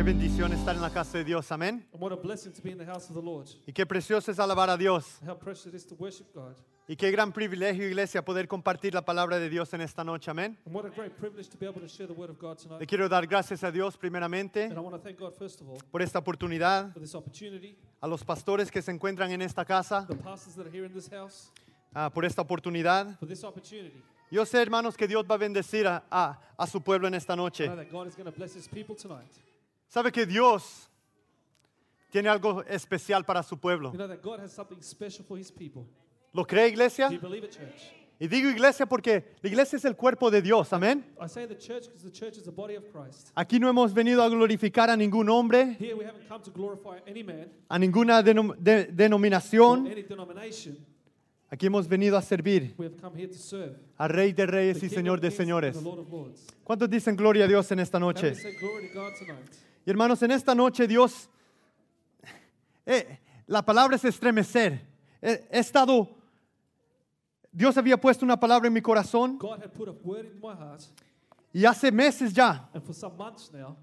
Qué bendición estar en la casa de Dios, amén. And what a blessing to be in the house of the Lord. Y qué precioso es alabar a Dios. How precious it is to worship God. Y qué gran privilegio, iglesia, poder compartir la palabra de Dios en esta noche, amén. And what a great privilege to be able to share the word of God Le tonight. quiero dar gracias a Dios primeramente And I want to thank God first of all por esta oportunidad, for this opportunity, a los pastores que se encuentran en esta casa, the pastors that are here in this house, ah, por esta oportunidad. for this opportunity. Yo sé, hermanos, que Dios va a bendecir a, a- a su pueblo en esta I know noche. that God is going to bless his people tonight. Sabe que Dios tiene algo especial para su pueblo. You know that God has something special for his people. ¿Lo cree, iglesia? Do you believe it, church? Y digo iglesia porque la iglesia es el cuerpo de Dios, amén. I say the church because the church is the body of Christ. Aquí no hemos venido a glorificar a ningún hombre, Here we haven't come to glorify any man a ninguna denom- de- or denominación. any denomination. Aquí hemos venido a servir We have come here to serve al Rey de Reyes y King Señor de Kings Señores. and the Lord of Lords. ¿Cuántos dicen gloria a Dios en esta noche? say glory to God tonight? Y hermanos, en esta noche Dios, eh, la palabra es estremecer. He, he estado, Dios había puesto una palabra en mi corazón God had put a word in my heart, y hace meses ya now,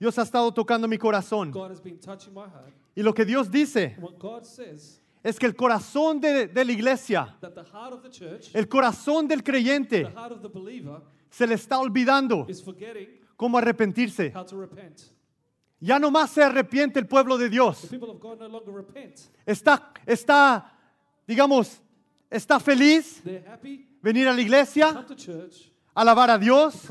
Dios ha estado tocando mi corazón. God has been touching my heart. Y lo que Dios dice says es que el corazón de, de la iglesia, that the heart of the church, el corazón del the creyente, heart of the believer, se le está olvidando cómo arrepentirse. Ya no más se arrepiente el pueblo de Dios. no. Está, está, digamos, está feliz venir a la iglesia, alabar a Dios,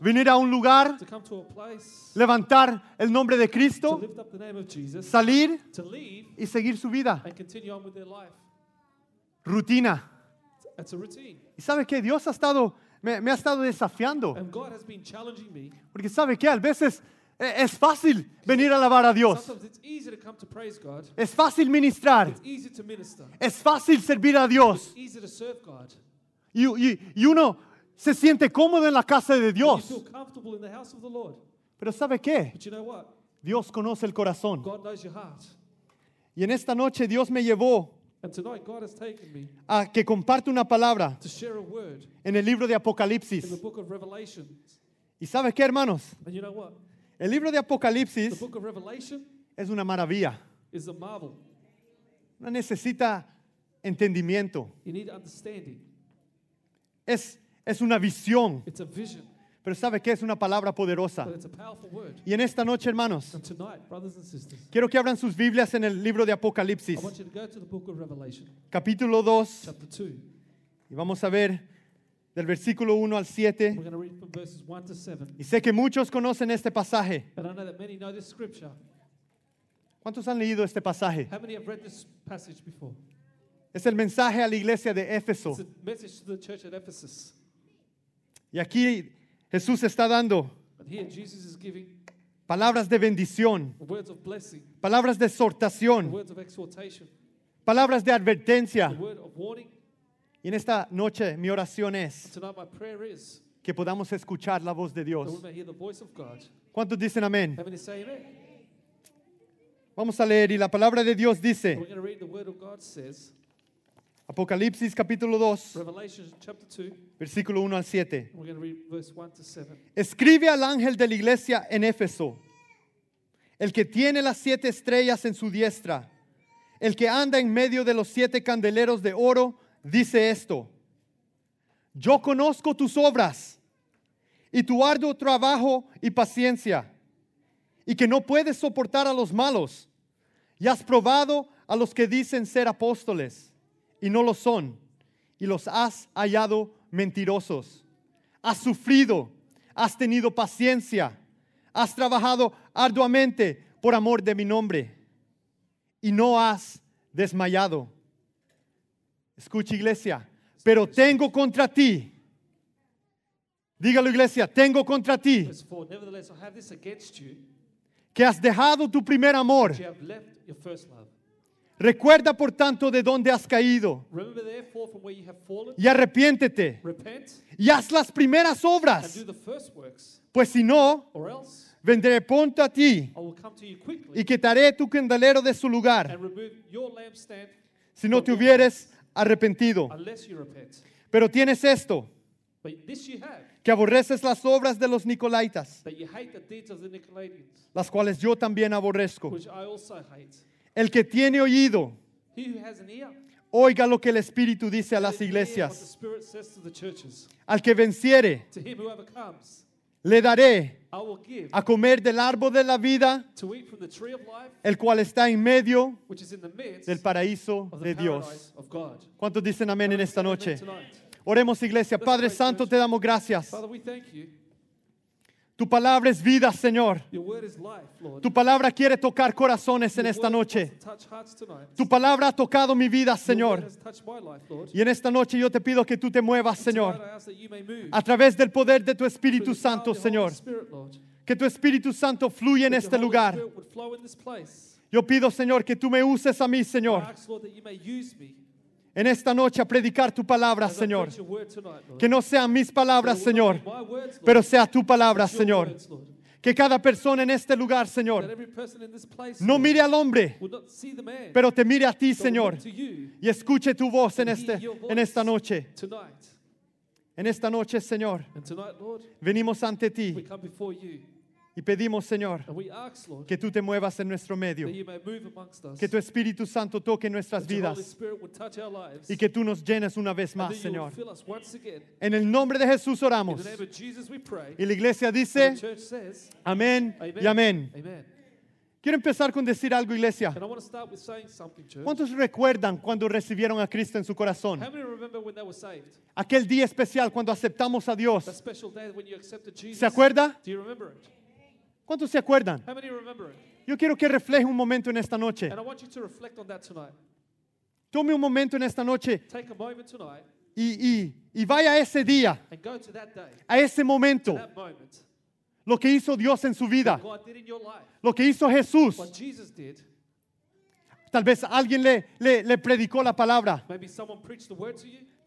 venir a un lugar, to come to a place, levantar el nombre de to Cristo, salir y seguir su vida. Rutina. ¿Y sabe qué? Dios ha estado, me, me ha estado desafiando. Porque sabe qué? A veces es fácil venir a alabar a Dios. Sometimes it's easy to come to praise God. Es fácil ministrar. It's easy to minister. Es fácil servir a Dios. It's easy to serve God. Y, y- y uno se siente cómodo en la casa de You Dios. feel comfortable in the house of the Lord. Pero ¿sabe qué? But you know what? Dios conoce el corazón. God knows your heart. Y en esta noche Dios me llevó And tonight, God has taken me a que comparte una palabra to share a word en el libro de Apocalipsis. ¿Y sabe qué, hermanos? El libro de The Apocalipsis book of Revelation es una maravilla. is a marvel. No necesita entendimiento. You need understanding. Es, es una visión. It's a vision, Pero ¿sabe qué? Es una palabra poderosa. but it's a powerful word. Y en esta noche, hermanos, And tonight, brothers and sisters, quiero que abran sus Biblias en el libro de I Apocalipsis, want you to go to the book of Revelation, capítulo 2, chapter 2. y vamos a ver del versículo 1 al 7. We're going to read from verses 1 to 7. Y sé que muchos conocen este pasaje. And I know that many know this scripture. ¿Cuántos han leído este pasaje? How many have read this passage before? Es el mensaje a la iglesia de Éfeso. It's a message to the church at Ephesus. Y aquí Jesús está dando And here Jesus is giving palabras de bendición, words of blessing, palabras de exhortación, words of exhortation, palabras de advertencia. the word of warning. Y en esta noche mi oración es que podamos escuchar la voz de Dios. ¿Cuántos dicen amén? Vamos a leer y la palabra de Dios dice, going to read the word of God says, Apocalipsis capítulo 2, Revelation chapter 2, versículo 1 al 7. and we're going to read verse 1 to 7. Escribe al ángel de la iglesia en Éfeso, el que tiene las siete estrellas en su diestra, el que anda en medio de los siete candeleros de oro, dice esto, yo conozco tus obras y tu arduo trabajo y paciencia, y que no puedes soportar a los malos, y has probado a los que dicen ser apóstoles, y no lo son, y los has hallado mentirosos. Has sufrido, has tenido paciencia, has trabajado arduamente por amor de mi nombre, y no has desmayado. Escucha iglesia, pero tengo contra ti. Dígalo iglesia, tengo contra ti. Verse 4 Nevertheless, I have this against you, que has dejado tu primer amor. Recuerda por tanto de dónde has caído. Y arrepiéntete. Y haz las primeras obras, pues si no, vendré pronto a ti y quitaré tu candelero de su lugar. si no te hubieres arrepentido. Pero tienes esto, que aborreces las obras de los nicolaitas, las cuales yo también aborrezco. El que tiene oído, oiga lo que el Espíritu dice a las iglesias. Al que venciere, Le daré a comer del árbol de la vida, el cual está en medio del paraíso de Dios. ¿Cuántos dicen amén en esta noche? Oremos iglesia. Padre Santo, te damos gracias. Father, we thank you. Tu palabra es vida, Señor. Tu palabra quiere tocar corazones en esta noche. Tu palabra ha tocado mi vida, Señor. Y en esta noche yo te pido que tú te muevas, Señor, a través del poder de tu Espíritu Santo, Señor. Que tu Espíritu Santo fluya en este lugar. Yo pido, Señor, que tú me uses a mí, Señor, en esta noche a predicar tu palabra, Señor. Que no sean mis palabras, Señor, pero sea tu palabra, Señor. Que cada persona en este lugar, Señor, no mire al hombre, pero te mire a ti, Señor, y escuche tu voz en, este, en esta noche. En esta noche, Señor, venimos ante ti y pedimos, Señor, ask, Lord, que tú te muevas en nuestro medio, us. que tu Espíritu Santo toque nuestras vidas lives. y que tú nos llenes una vez más, Señor. again. En el nombre de Jesús oramos. pray. Y la iglesia dice, says, amén y amén. Amen. Quiero empezar con decir algo, iglesia. And I want to start with saying something, church. ¿Cuántos recuerdan cuando recibieron a Cristo en su corazón? Aquel día especial cuando aceptamos a Dios. ¿Se acuerda? Do you remember it? ¿Cuántos se acuerdan? Yo quiero que refleje un momento en esta noche. Tome un momento en esta noche y, y- y vaya a ese día, a ese momento, lo que hizo Dios en su vida, lo que hizo Jesús. Tal vez alguien le, le, le predicó la palabra,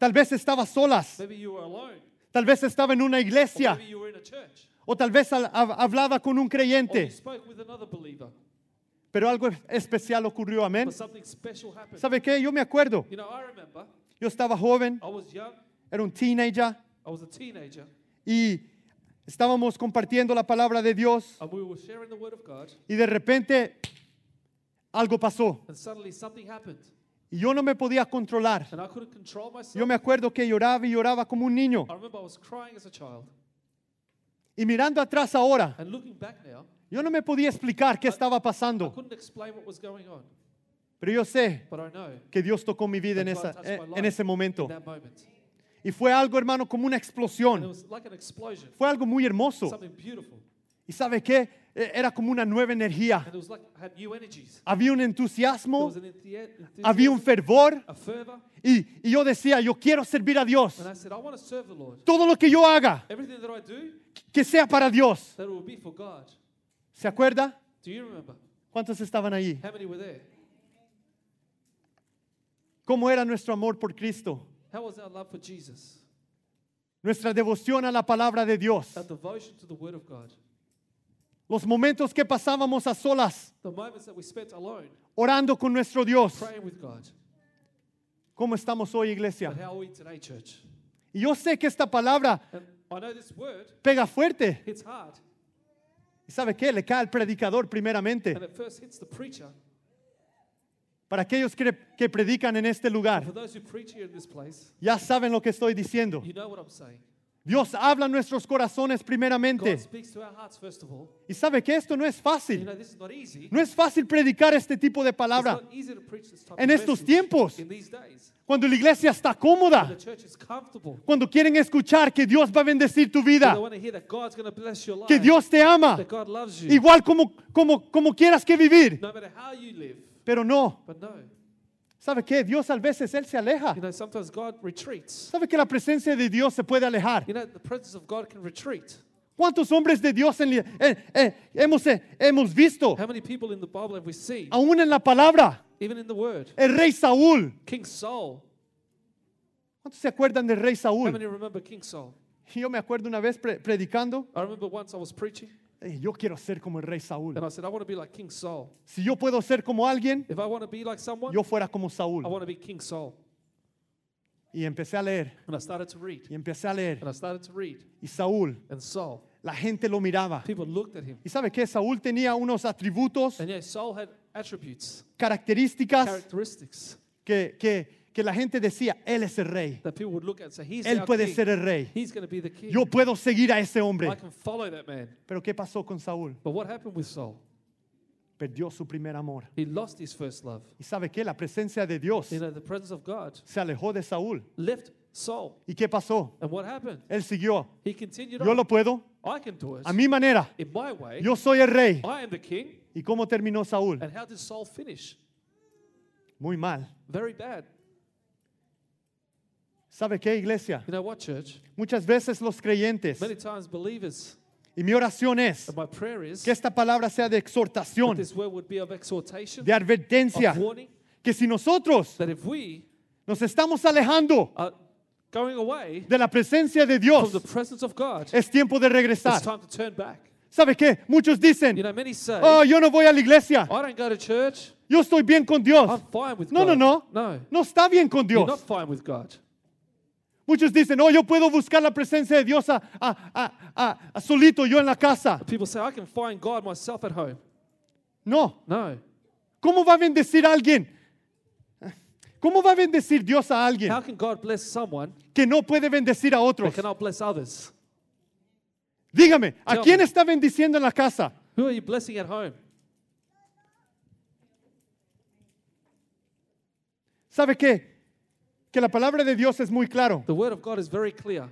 tal vez estaba solas, tal vez estaba en una iglesia, o tal vez hablaba con un creyente, pero algo especial ocurrió, amén. But something special happened. ¿Sabe qué? Yo me acuerdo, yo estaba joven, I was young. era un teenager y estábamos compartiendo la palabra de Dios y de repente algo pasó And suddenly something happened. y yo no me podía controlar. And I couldn't control myself. Yo me acuerdo que lloraba y lloraba como un niño I remember I was crying as a child. Y mirando atrás ahora, And looking back now, yo no me podía explicar qué estaba I pasando, couldn't explain what was going on. pero yo sé But I know que Dios tocó mi vida en, esa, eh, en ese momento. in that moment. Y fue algo, hermano, como una And it explosión. was like an explosion. Fue algo muy hermoso. Something beautiful. ¿Y sabe qué? E- Era como una nueva energía. Había un entusiasmo, había un fervor y, y yo decía, yo quiero servir a Dios. And I said, I want to serve the Lord. Todo lo que yo haga, que sea para Dios. ¿Se acuerda? Do you remember? ¿Cuántos estaban ahí? ¿Cómo era nuestro amor por Cristo? How was our love for Jesus? Nuestra devoción a la palabra de Dios. Our devotion to the Word of God. Los momentos que pasábamos a solas, The moments that we spent alone, orando con nuestro Dios. praying with God. ¿Cómo estamos hoy, iglesia? But how are we today, church? Y yo sé que esta palabra And I know this word pega fuerte. hits hard. ¿Y sabe qué? Le cae al predicador primeramente. And it first hits the preacher. Para aquellos que, que predican en este lugar, For those who preach here in this place, ya saben lo que estoy diciendo. you know what I'm saying. Dios habla en nuestros corazones primeramente. hearts. Y sabe que esto no es You fácil. know. No es fácil predicar este tipo de palabra en estos tiempos. cuando la iglesia está cómoda, cuando quieren escuchar que Dios va a bendecir tu vida, que Dios te ama, that God loves you. igual como, como, como quieras que vivir. no. Pero no. ¿Sabe qué? Dios a veces Él se aleja. You know, sometimes God retreats. ¿Sabe que la presencia de Dios se puede alejar? You know, the presence of God can retreat. ¿Cuántos hombres de Dios en hemos, eh, hemos visto? How many people in the Bible have we seen? Aún en la palabra, Even in the Word. el rey Saúl. King Saul. ¿Cuántos se acuerdan del rey How Saúl? many remember King Saul? Yo me acuerdo una vez pre- predicando, I remember once I was preaching yo quiero ser como el rey Saúl. and I said, I want to be like King Saul. Si yo puedo ser como alguien, If I want to be like someone, yo fuera como I Saúl. want to be King Saul. Y empecé a leer, And I started to read. y empecé a leer. And I started to read. Y Saúl, And Saul, la gente lo miraba. people looked at him. ¿Y sabe qué? Saúl tenía unos atributos, And yeah, Saul had attributes, características characteristics que, que, que la gente decía, él es el rey. that people would look at and say, He's Él our puede king. ser el rey. He's going to be the king. Yo puedo seguir a ese I hombre. can follow that man. Pero ¿qué pasó con Saúl? But what happened with Saul? Perdió su primer amor. He lost his first love. ¿Y sabe qué? La presencia de Dios You know, the presence of God se alejó de Saúl. left Saul. ¿Y qué pasó? And what happened? Él siguió. He continued Yo on. lo puedo I can do it a mi manera. in my way. Yo soy el rey. I am the king. ¿Y cómo terminó Saúl? And how did Saul finish? Muy mal. Very bad. ¿Sabe qué, iglesia? You know what, church? Muchas veces los creyentes, Many times believers, y mi oración es que esta palabra sea de exhortación, de advertencia, que si nosotros nos estamos alejando are going away de la presencia de Dios, es tiempo de it's regresar. time to turn back. ¿Sabe qué? Muchos dicen, oh, yo no voy a la iglesia, I don't go to church. yo estoy bien con Dios. I'm fine with No, no, God. no. No, No está bien con Dios. not fine with God. Muchos dicen, oh, yo puedo buscar la presencia de Dios a, a- a- a- solito, yo en la casa. People say, I can find God myself at home. No. No. ¿Cómo va a bendecir a alguien? ¿Cómo va a bendecir Dios a alguien How can God bless someone que no puede bendecir a that otros? cannot bless others? Dígame, ¿a Tell quién me. está bendiciendo en la casa? Who are you blessing at home? ¿Sabe qué? Que la palabra de Dios es muy claro. The word of God is very clear.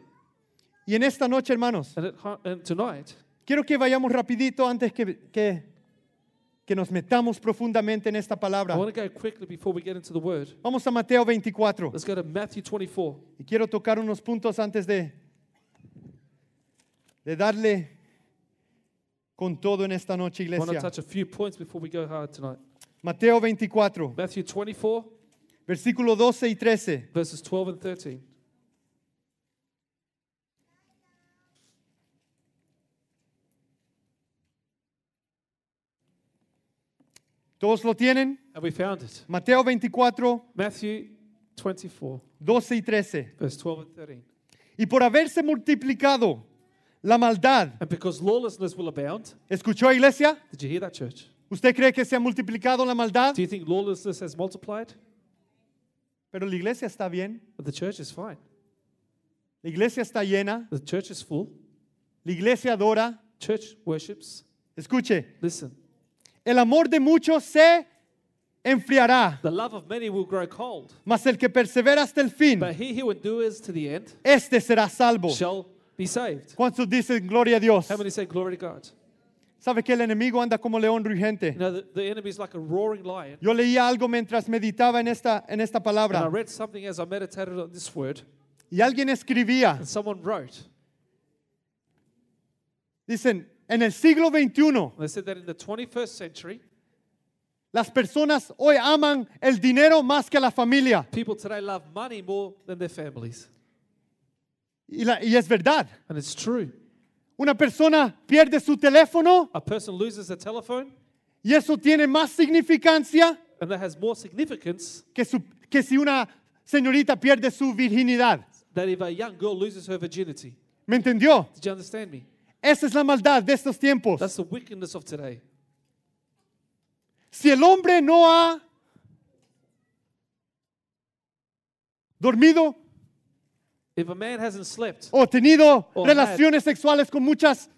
Y en esta noche, hermanos, And, tonight, quiero que vayamos rapidito antes que, que, que nos metamos profundamente en esta I palabra. want to go quickly before we get into the word. Vamos a Mateo 24. Let's go to Matthew 24. Y quiero tocar unos puntos antes de, de darle con todo en esta noche, I want to iglesia. touch a few points before we go hard tonight. Mateo 24, Matthew 24, versículo 12 y 13. verses 12 and 13. ¿Todos lo tienen? And we found it. Mateo 24, Matthew 24, 12 y 13. verse 12 and 13. Y por haberse multiplicado la maldad, And because lawlessness will abound, ¿escuchó iglesia? did you hear that, church? ¿Usted cree que se ha multiplicado la maldad? Do you think lawlessness has multiplied? Pero la iglesia está bien, But the church is fine. la iglesia está llena, The church is full. la iglesia adora. Church worships. Escuche, Listen, el amor de muchos se enfriará, the love of many will grow cold, mas el que persevera hasta el fin, but he who endures to the end este será salvo. shall be saved. ¿Cuántos dicen gloria a Dios? How many say glory to God? ¿Sabe que el enemigo anda como león You rugiente? know, the, the enemy is like a roaring lion. Yo leía algo mientras meditaba en esta, en esta And I palabra read something as I meditated on this word, y alguien escribía, and someone wrote, dicen, en el siglo XXI they said that in the 21st century, las personas hoy aman el dinero más que la familia. people today love money more than their families. Y, la- y es verdad. And it's true. Una persona pierde su teléfono A person loses a telephone, y eso tiene más significancia and that has more significance que, su- que si una señorita pierde su virginidad. than if a young girl loses her virginity. ¿Me entendió? Did you understand me? Esa es la maldad de estos tiempos. That's the wickedness of today. Si el hombre no ha dormido If a man hasn't slept o tenido relaciones sexuales con muchas,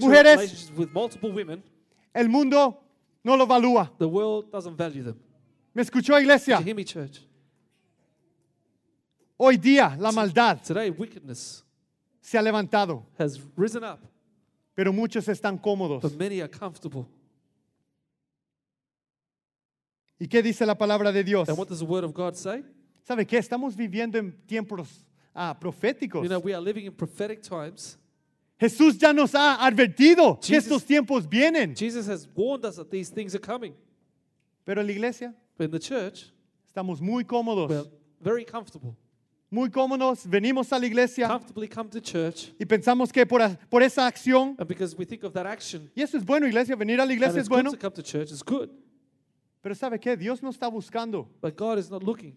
Mujeres. with multiple women, el mundo no lo valúa. the world doesn't value them. ¿Me escuchó iglesia? you hear me, church? Hoy día la maldad Today, wickedness se ha levantado, has risen up, pero muchos están cómodos. but many are comfortable. ¿Y qué dice la palabra de Dios? And what does the word of God say? ¿Sabe qué? Estamos viviendo en tiempos ah, proféticos. You know, we are living in prophetic times. Jesús ya nos ha advertido que estos tiempos vienen. Jesus has warned us that these things are coming. Pero en la iglesia But in the church, estamos muy we're very comfortable. Muy cómodos. Venimos a la iglesia Comfortably come to church. y pensamos que por, por esa acción, And because we think of that action, y eso es bueno, iglesia, venir a la and iglesia it's es good bueno. to come to church, it's good. Pero ¿sabe qué? Dios no está buscando But God is not looking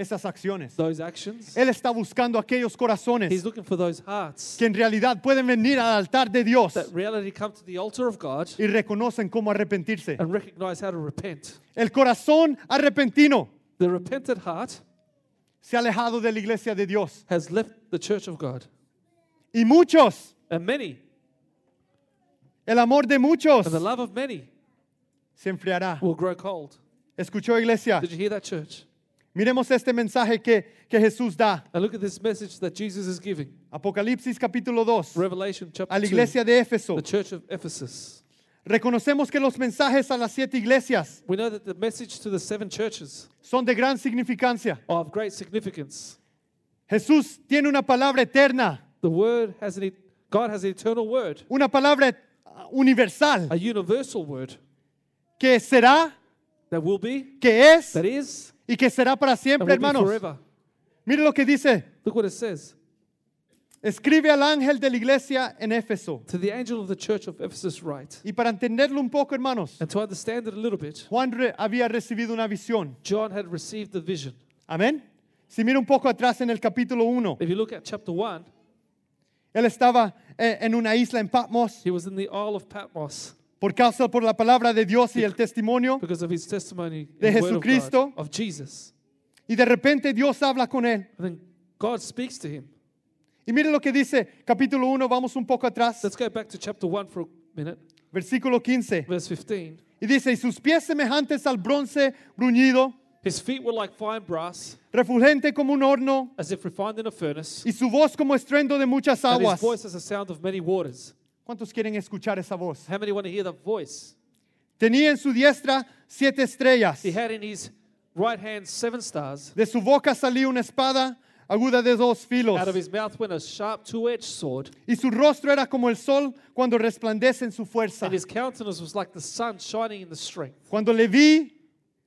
esas acciones. those actions. Él está buscando aquellos He's corazones looking for those hearts que en realidad pueden venir al altar de Dios that reality come to the altar of God y reconocen cómo arrepentirse. and recognize how to repent. El corazón arrepentino The repentant heart se ha alejado de la iglesia de Dios. has left the church of God. Y muchos, And many, el amor de muchos and the love of many, se enfriará. will grow cold. ¿Escuchó iglesia? Did you hear that, church? Miremos este mensaje que, que Jesús da. And look at this message that Jesus is giving. Apocalipsis capítulo 2 Revelation a chapter la 2, iglesia de Éfeso. the church of Ephesus. Reconocemos que los mensajes a las siete iglesias We know that the message to the seven churches son de gran significancia. are of great significance. Jesús tiene una palabra eterna, The word has an, e- God has an eternal word, una palabra uh, universal a universal word que será, that will be, que es that is, y que será para and siempre, will be hermanos. forever. Mire lo que dice. Look what it says. Escribe al ángel de la iglesia en Éfeso. To the angel of the church of Ephesus write. Y para entenderlo un poco, hermanos, And to understand it a little bit, Juan re- había recibido una visión. John had received the vision. Amén. Si mira un poco atrás en el capítulo 1, If you look at chapter 1, él estaba eh, en una isla en Patmos he was in the Isle of Patmos por causa por la palabra de Dios y el testimonio. because of his testimony De of, Jesucristo. Of Jesus. Y de repente Dios habla con él. And then God speaks to him. Y mire lo que dice capítulo 1, vamos un poco atrás, Let's go back to chapter 1 for a minute, versículo 15. verse 15. Y dice, y sus pies semejantes al bronce bruñido, His feet were like fine brass, refulgente como un horno, as if refined in a furnace, y su voz como estruendo de muchas and his aguas. voice as a sound of many waters. ¿Cuántos quieren escuchar esa voz? How many want to hear that voice? Tenía en su diestra siete estrellas. He had in his right hand seven stars. De su boca salía una espada aguda de dos filos. Out of his mouth went a sharp two-edged sword, Y su rostro era como el sol cuando resplandece en su fuerza. and his countenance was like the sun shining in the strength. Cuando le vi,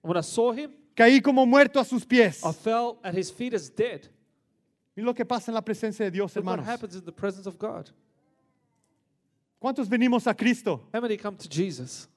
when I saw him, caí como muerto a sus pies. I fell at his feet as dead. Y lo que pasa en la presencia de Dios, Look what hermanos. happens in the presence of God. ¿Cuántos venimos a Cristo How many come to Jesus?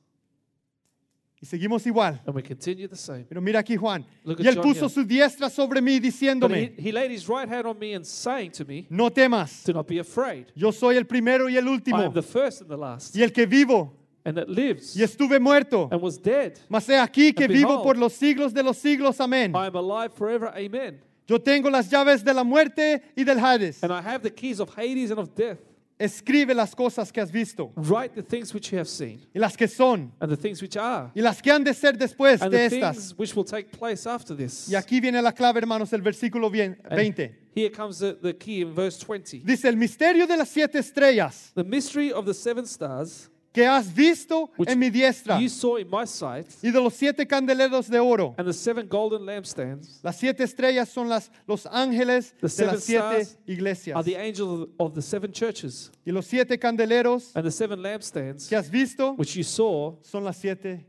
y seguimos igual? And we continue the same. Pero mira aquí Juan. Look Y at él John puso here. su diestra sobre mí But he, diciéndome, he laid his right hand on me and saying to me, no temas, Do not be afraid. yo soy el primero y el I último, am the first and the last, y el que vivo, and that lives y estuve muerto. and was dead. Mas he aquí que And vivo behold, por los siglos de los siglos, amén. I am alive forever. Amen. Yo tengo las llaves de la muerte y del Hades. And I have the keys of Hades and of death. Escribe las cosas que has visto, Write the things which you have seen, y las que son, and the things which are, y las que han de ser después and de the estas. things which will take place after this. Y aquí viene la clave, hermanos, el versículo bien- And 20. Here comes the, the key in verse 20. Dice, el misterio de las siete estrellas The mystery of the seven stars que has visto which en mi diestra you saw in my sight, y de los siete candeleros de oro. and the seven golden lampstands Las siete estrellas son las, los ángeles The de las siete iglesias. are the angels of the seven churches, Y los siete candeleros and the seven lampstands que has visto which you saw son las siete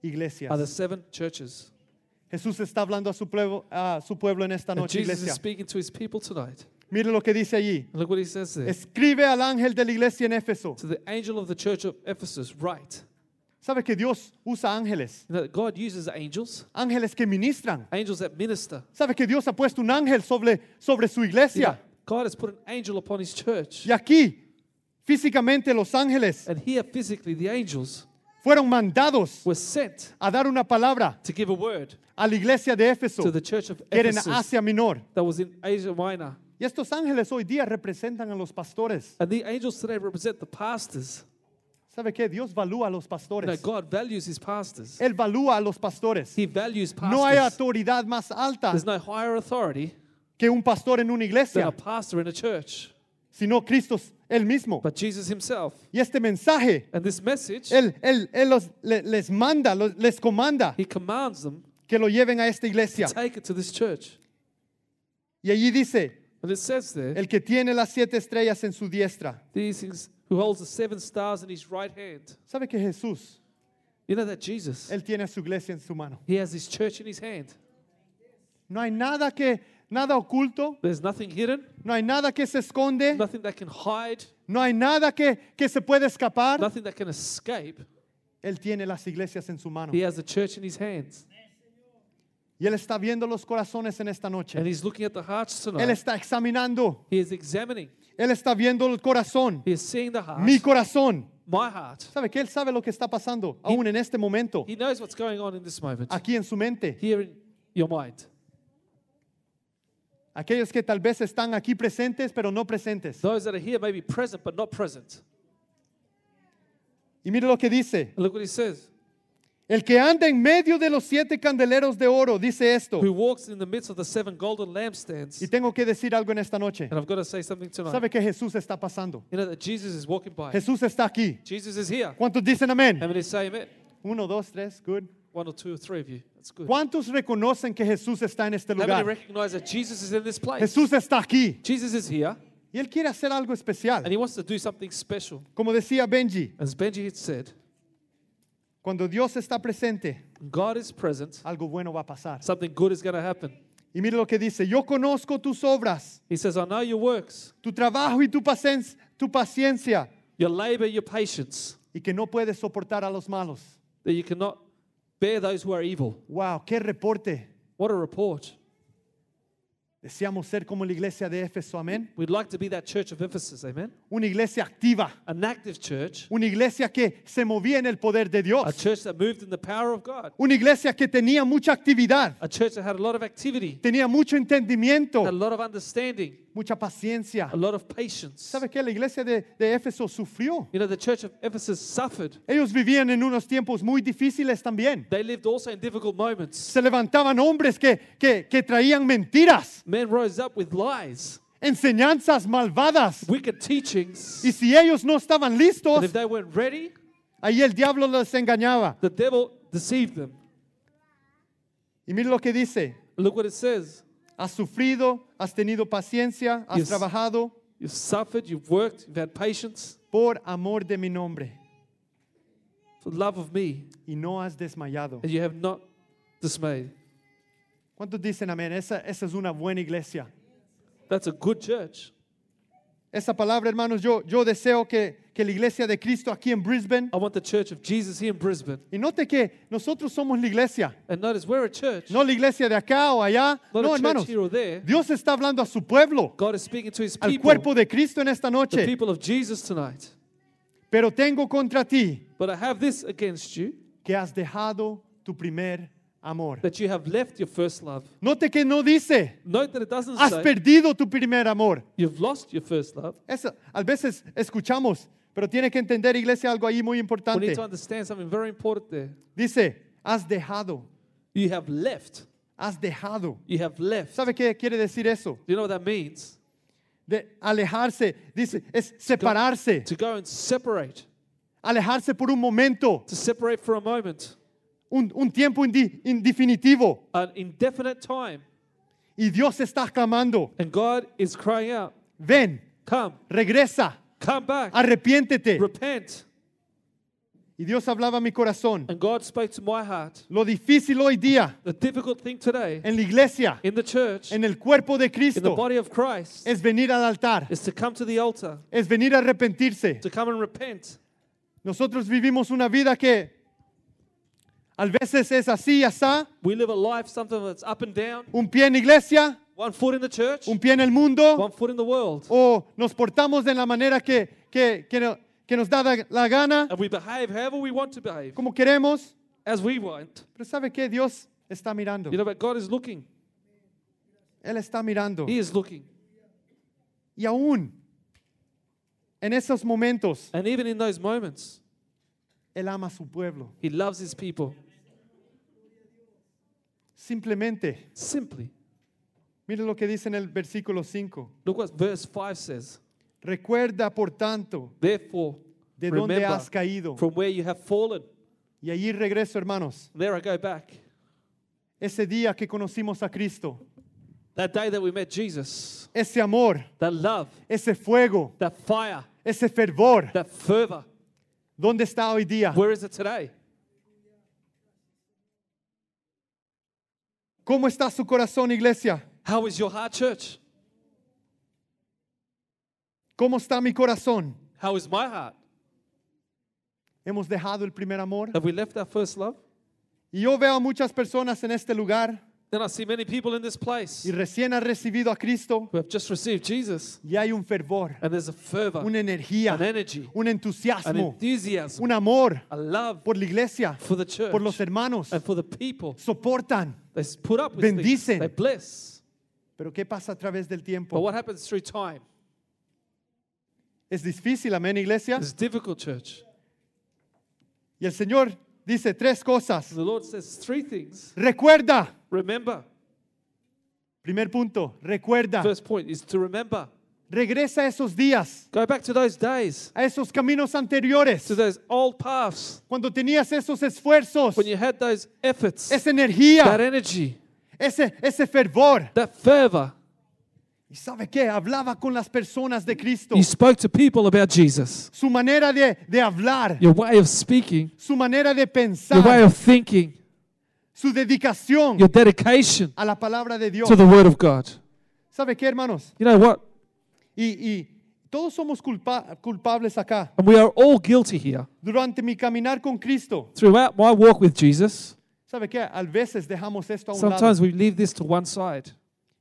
iglesias. are the seven churches. Jesús está hablando a su pueblo, a su pueblo en esta noche, Jesus is iglesia. speaking to his people tonight. Mire lo que dice allí. And look what he says there. Escribe al ángel de la iglesia en Éfeso. To the angel of the church of Ephesus, write. ¿Sabe que Dios usa ángeles? You know that God uses angels, Ángeles que ministran. angels that minister. ¿Sabe que Dios ha puesto un ángel sobre, sobre su You know, iglesia? God has put an angel upon his church. Y aquí, físicamente, los ángeles And here, physically, the angels fueron mandados were sent a dar una palabra to give a word a la iglesia de Éfeso, to the church of que era en Ephesus Asia Menor. that was in Asia Minor. Y estos ángeles hoy día representan a los pastores. And the angels today represent the pastors. ¿Sabe qué? Dios valúa a los You know, pastores. God values his pastors. Él valúa a los pastores. He values No hay pastors. autoridad más alta There's no higher authority que un pastor en una than iglesia, a pastor in a church, sino Cristo él mismo. but Jesus himself. Y este mensaje, And this message, él, él, él los- le- les manda, los- les comanda he commands them que lo lleven a esta to iglesia. take it to this church. Y allí dice, And it says there, el que tiene las siete estrellas en su diestra. these things, who holds the seven stars in his right hand. ¿Sabe que Jesús, You know that Jesus, Él tiene a su iglesia en su mano? he has his church in his hand. No hay nada que, nada oculto, There's nothing hidden, no hay nada que se esconde, nothing that can hide, no hay nada que, que se puede escapar. nothing that can escape. Él tiene las iglesias en su mano. He has the church in his hands. Y Él está viendo los corazones en esta noche. And he's looking at the hearts Él está examinando. He is examining. Él está viendo el corazón. He is seeing the heart. Mi corazón. My heart. ¿Sabe que Él sabe lo que está pasando aún en este momento? He knows what's going on in this moment. Aquí en su mente. Here in your mind. Aquellos que tal vez están aquí presentes, pero no presentes. Those that are here may be present but not present. Y mire lo que dice. And look what he says. El que anda en medio de los siete candeleros de oro dice esto. Who walks in the midst of the seven golden lampstands. Y tengo que decir algo en esta noche. And I've got to say something tonight. ¿Sabe que Jesús está pasando? You know that Jesus is walking by. Jesús está aquí. Jesus is here. ¿Cuántos dicen amén? How many say amen? Uno, dos, tres, good. One or two or three of you. That's good. ¿Cuántos reconocen que Jesús está en este How many lugar? recognize that Jesus is in this place? Jesús está aquí. Jesus is here Y Él quiere hacer algo especial. and he wants to do something special. Como decía Benji, As Benji had said, cuando Dios está presente, God is present, algo bueno va a pasar. something good is going to happen. Y mire lo que dice, yo conozco tus obras, He says, I know your works, tu trabajo y tu, pacien- tu paciencia, your labor, your patience, y que no puedes soportar a los malos. that you cannot bear those who are evil. Wow, qué reporte. What a report. Deseamos ser como la iglesia de Éfeso, amén. We'd like to be that church of Ephesus, amen? Una iglesia activa, An active church, una iglesia que se movía en el poder de a Dios, church that moved in the power of God, una iglesia que tenía mucha actividad, a church that had a lot of activity, tenía mucho entendimiento, had a lot of understanding, mucha paciencia. a lot of patience. ¿Sabe qué? La iglesia de, de Éfeso sufrió. You know, the church of Ephesus suffered. Ellos vivían en unos tiempos muy difíciles también. They lived also in difficult moments. Se levantaban hombres que, que, que traían mentiras, Men rose up with lies, enseñanzas malvadas. wicked teachings. Y si ellos no estaban And listos, if they weren't ready, ahí el diablo los engañaba. the devil deceived them. Y mire lo que dice. Look what it says. Has sufrido, has tenido paciencia, has Yes. trabajado You've suffered, you've worked, you've had patience por amor de mi nombre for love of me, y no has desmayado. and you have not dismayed. ¿Cuántos dicen amén? Esa, esa es una buena iglesia. That's a good church. Esa palabra, hermanos, yo, yo deseo que, que la iglesia de Cristo aquí en Brisbane, I want the church of Jesus here in Brisbane. y note que nosotros somos la iglesia, And notice we're a church, no la iglesia de acá o allá. not No, a hermanos, here or there. Dios está hablando a su pueblo, God is speaking to his al people, cuerpo de Cristo en esta the noche. people of Jesus tonight. Pero tengo contra ti But I have this against you, que has dejado tu primer amor. that you have left your first love. Note que no dice, Note that it doesn't has say perdido tu primer amor. you've lost your first love. Eso, a veces escuchamos, pero tiene que entender, iglesia, algo ahí muy We importante. need to understand something very important. Dice, has dejado, You have left. has dejado. You have left. Do ¿Sabe qué quiere decir eso? you know what that means? De alejarse, dice, es separarse, To go and separate. alejarse por un momento, To separate for a moment. un, un tiempo indi- indefinitivo. An indefinite time. Y Dios está clamando, And God is crying out, ven, Come, regresa, come back, arrepiéntete. repent. Y Dios hablaba a mi corazón. And God spoke to my heart. Lo difícil hoy día The difficult thing today en la iglesia, in the church, en el cuerpo de in the Cristo, body of Christ, es venir al altar, is to come to the altar, es venir a arrepentirse. to come and repent. Nosotros vivimos una vida que a veces es así, asá, We live a life sometimes that's up and down, un pie en la iglesia, one foot in the church, un pie en el mundo, one foot in the world. o nos portamos de la manera que, que, que, no- que nos da la- la gana, And we behave however we want to behave, como queremos. as we want. Pero ¿sabe qué? Dios está mirando. You know, but God is looking. Él está mirando. He is looking. Y aún en esos momentos, And even in those moments, Él ama a su pueblo. He loves His people. Simplemente, Simply. Mire lo que dice en el versículo 5. Look what verse 5 says. Recuerda, por tanto, Therefore, de dónde remember has caído. from where you have fallen. Y allí regreso, hermanos. There I go back. Ese día que conocimos a Cristo, That day that we met Jesus, ese amor, that love, ese fuego, that fire, ese fervor, that fervor, ¿dónde está hoy día? where is it today? ¿Cómo está su corazón, iglesia? How is your heart, church? ¿Cómo está mi corazón? How is my heart? ¿Hemos dejado el primer amor? Have we left our first love? Y yo veo a muchas personas en este lugar Then I see many people in this place y recién han recibido a Cristo who have just received Jesus, y hay un fervor, and there's a fervor, una energía, an energy, un an entusiasmo, enthusiasm, un amor a love por la iglesia, for the church por los hermanos. and for the people. Soportan. They s- put up with things. Bendicen. They bless. Pero ¿qué pasa a través del But tiempo? what happens through time? Es difícil, amén, iglesia. It's difficult, church. Y el Señor dice tres cosas. The Lord says three things. Recuerda. Remember. Primer punto, recuerda. First point is to remember. Regresa a esos días, Go back to those days, a esos caminos anteriores, to those old paths cuando tenías esos esfuerzos, when you had those efforts, esa that energía, energy, ese, ese fervor. that fervor. ¿Y sabe qué? Hablaba con las personas de Cristo. You spoke to people about Jesus. Su manera de, de hablar, Your way of speaking, su manera de your way of thinking, su dedicación your dedication a la palabra de Dios. to the Word of God. ¿Sabe qué, hermanos? You know what? Y, y todos somos culpa- culpables acá. And we are all guilty here. Durante mi caminar con Cristo, Throughout my walk with Jesus, ¿sabe qué? A veces dejamos esto a un sometimes lado. we leave this to one side.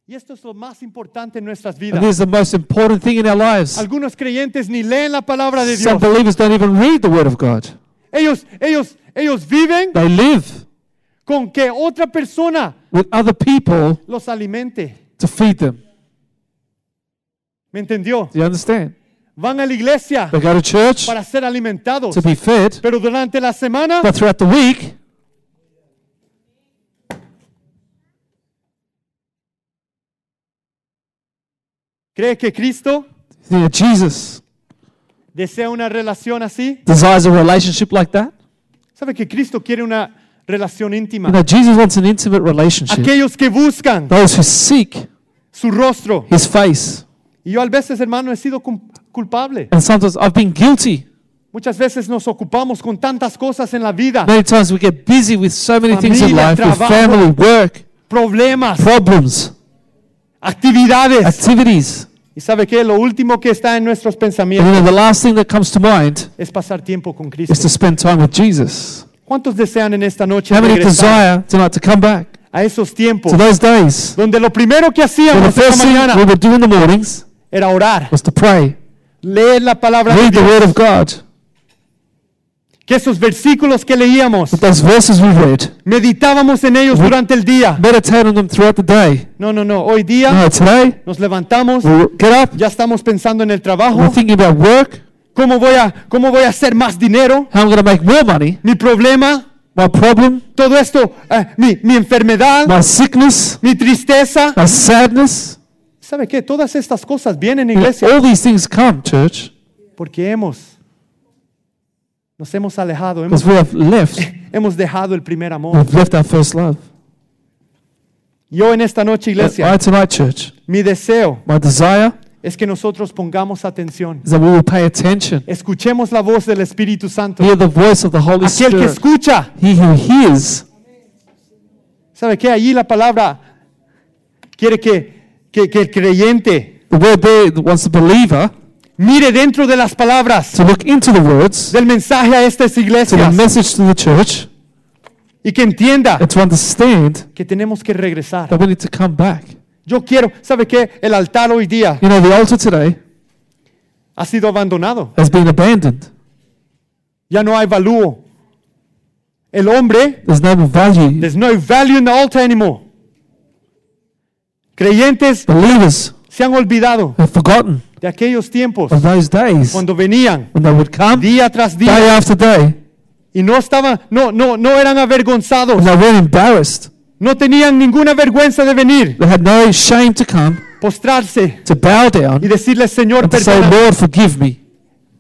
Y esto es lo más importante en nuestras And vidas. this is the most important thing in our lives. Algunos creyentes ni leen la palabra de Some Dios. believers don't even read the Word of God. Ellos, ellos, ellos viven They live con que otra persona with other people los alimente. to feed them. ¿Me entendió? Do you understand? Van a la iglesia They go to church para ser alimentados. to be fed, Pero durante la semana but throughout the week, cree que Cristo know, Jesus desea una relación así. desires a relationship like that. ¿Sabe que Cristo quiere una relación íntima? You know, Jesus wants an intimate relationship. Aquellos que buscan Those who seek su rostro. His face. Y yo a veces, hermano, he sido culpable. And sometimes I've been guilty. Muchas veces nos ocupamos con tantas cosas en la vida. Many times we get busy with so many things in Familia, life, with trabajo. family, work, Problemas, problems, actividades. activities. Y sabe que lo último que está en nuestros And you pensamientos know, the last thing that comes to mind es pasar tiempo con is Cristo. to spend time with Jesus. ¿Cuántos desean en esta noche How many regresar desire tonight to come back a esos tiempos to those days donde lo primero que the hacíamos esta first thing we mañana would do in the mornings era orar, was to pray, leer la palabra de read the Dios, Word of God, que esos versículos que leíamos, those verses we read, meditábamos en ellos durante el día. meditate on them throughout the day. No, no, no. Hoy día No, today nos levantamos, we get up, ya estamos pensando en el we're trabajo, thinking about work, cómo voy a, cómo voy a hacer más dinero, how I'm to make more money, mi problema, my problem, todo esto, eh, mi, mi enfermedad, my sickness, mi tristeza. my sadness. ¿Sabe qué? Todas estas cosas vienen, know, iglesia, all these things come, church, porque hemos, nos hemos alejado, hemos, we have left, hemos dejado el primer amor. we've left our first love. Yo en esta noche, I iglesia, tonight, church, mi deseo my desire es que nosotros pongamos atención. is that we will pay attention, Escuchemos la voz del Espíritu Santo. hear the voice of the Holy Aquel que Spirit. escucha, He who hears, ¿sabe qué? Allí la palabra quiere que, que, que el creyente the word there wants the believer mire dentro de las palabras to look into the words, del mensaje a estas to the iglesias message to the church, y que entienda and to understand que tenemos que regresar. that we need to come back. Yo quiero, ¿sabe qué? El altar hoy día You know, the altar today ha sido abandonado. has been abandoned. Ya no hay valor. El hombre, There's no value. there's no value in the altar anymore. Creyentes Believers se han olvidado have forgotten de aquellos tiempos of those days cuando venían when they would come día tras day día after day y no estaban, no, no, no eran avergonzados, they weren't embarrassed. no tenían ninguna vergüenza de venir, They had no shame to come, postrarse to bow down, y decirle, Señor, and to say, perdona, Lord, forgive me.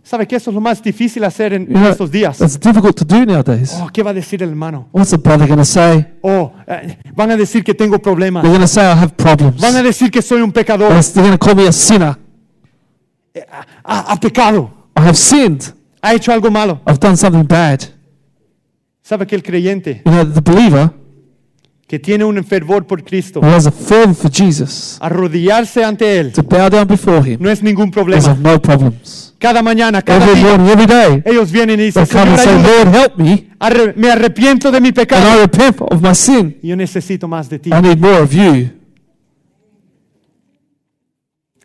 ¿Sabe que eso es lo más difícil hacer en, You know, estos días? that's difficult to do nowadays. Oh, ¿Qué va a decir el hermano? What's the brother going to say? Oh, eh, van a decir que tengo problemas. They're going to say I have problems. Van a decir que soy un pecador. They're going to call me a sinner. Ha, ha pecado. I have sinned. Ha hecho algo malo. I've done something bad. ¿Sabe que el creyente You know, the believer que tiene un fervor por Cristo, has a fervor for Jesus, arrodillarse ante Él, to bow down before him, no es ningún problema. of no problems. Cada mañana, cada Every día, morning, every day, ellos vienen y dicen, come Señor, and say. Lord, help me, Arre- me arrepiento de mi and I pecado. repent of my sin. Yo necesito más de ti. I need more of you.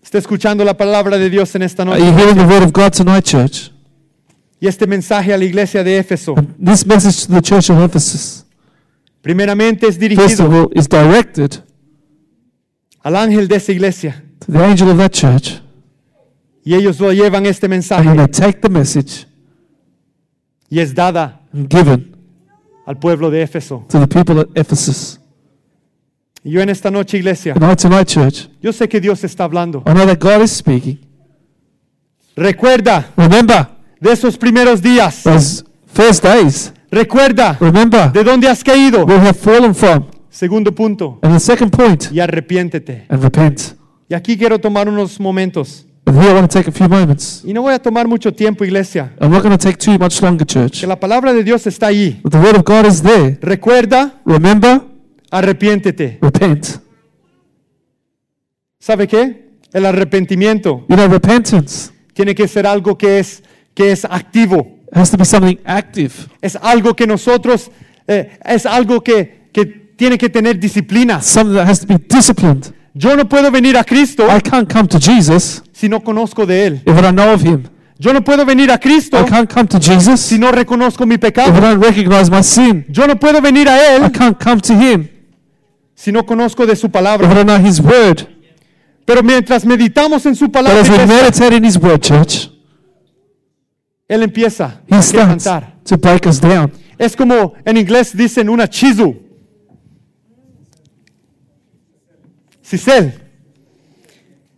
Está escuchando la palabra de Dios en esta Are noche. you hearing the word of God tonight, church? Y este mensaje a la iglesia de Éfeso, And this message to the church of Ephesus, primeramente es first of dirigido all, is directed al ángel de esa iglesia. to the angel of that church. Y ellos lo llevan este And then mensaje they take the message y es dada and given al pueblo de Éfeso. to the people at Ephesus. Y yo en esta noche, iglesia, Tonight, tonight, church, yo sé que Dios está hablando. I know that God is speaking. Recuerda Remember de esos primeros días. those first days. Recuerda Remember de dónde has caído. where we have fallen from. Segundo punto, And the second point, y arrepiéntete. and repent. Y aquí quiero tomar unos momentos. And here I want to take a few moments. Y no voy a tomar mucho tiempo, iglesia. I'm not going to take too much longer, church. Que la palabra de Dios está ahí. But the word of God is there. Recuerda, Remember, arrepiéntete. repent. ¿Sabe qué? El arrepentimiento You know, repentance tiene que ser algo que es, que es activo. has to be something active. Es algo que nosotros, eh, es algo que, que tiene que tener disciplina. Something that has to be disciplined. Yo no puedo venir a Cristo I can't come to Jesus si no conozco de Él. if I don't know of Him. Yo no puedo venir a Cristo I can't come to Jesus si if no reconozco mi I pecado. don't recognize my sin. Yo no puedo venir a I Él can't come to Him si no conozco de su if palabra. I don't know His word. Pero mientras meditamos en su But palabra, as we meditate in His word, church, Él empieza He a starts to break us down. Es como en inglés dicen una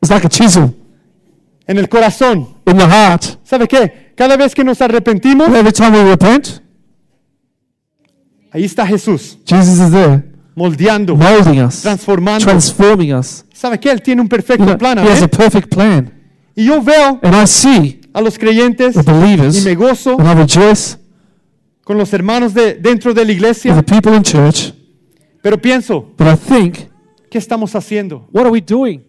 It's like a chisel en el corazón. in the heart. ¿Sabe qué? Cada vez que nos arrepentimos, Every time we repent, ahí está Jesús, Jesus is there, moldeando, molding us, transformando. transforming us. ¿Sabe qué? Él tiene un perfecto plan. he has a perfect plan. Y yo veo And I see a los creyentes the believers, y me gozo and I rejoice con los hermanos de, dentro de la with iglesia, the people in church. pero pienso, But I think, ¿qué estamos haciendo? what are we doing?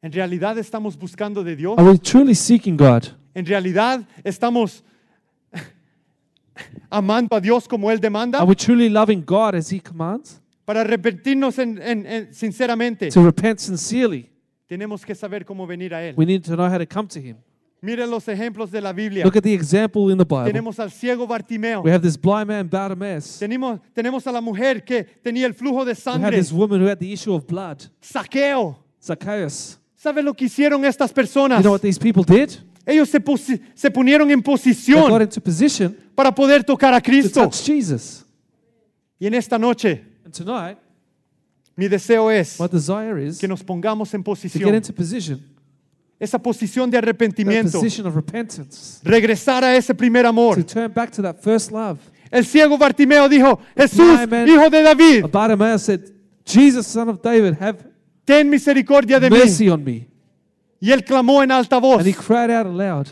¿En realidad estamos buscando de Dios? Are we truly seeking God? ¿En realidad estamos amando a Dios como Él demanda? Are we truly loving God as He commands? Para arrepentirnos en- en- en- sinceramente, To repent sincerely, tenemos que saber cómo venir a Él. we need to know how to come to Him. Mire los ejemplos de la Biblia. Look at the example in the Bible. Tenemos al ciego Bartimeo. We have this blind man Bartimaeus. Tenemos, tenemos a la mujer que tenía el flujo de We have sangre. this woman who had the issue of blood, Saqueo. Zacchaeus. ¿Sabe lo que hicieron estas personas? You know what these people did? Ellos se, se ponieron en posición para poder tocar a to Cristo. Y en esta noche, And tonight, mi deseo es my desire is que nos pongamos en to get posición. into position, Esa posición de arrepentimiento. position of repentance, Regresar a ese primer amor. to turn back to that first love. El ciego Bartimeo dijo, Jesús, man- hijo de David, said, Jesus, son of David, have ten misericordia de mí. Y él clamó en alta voz. And he cried out aloud.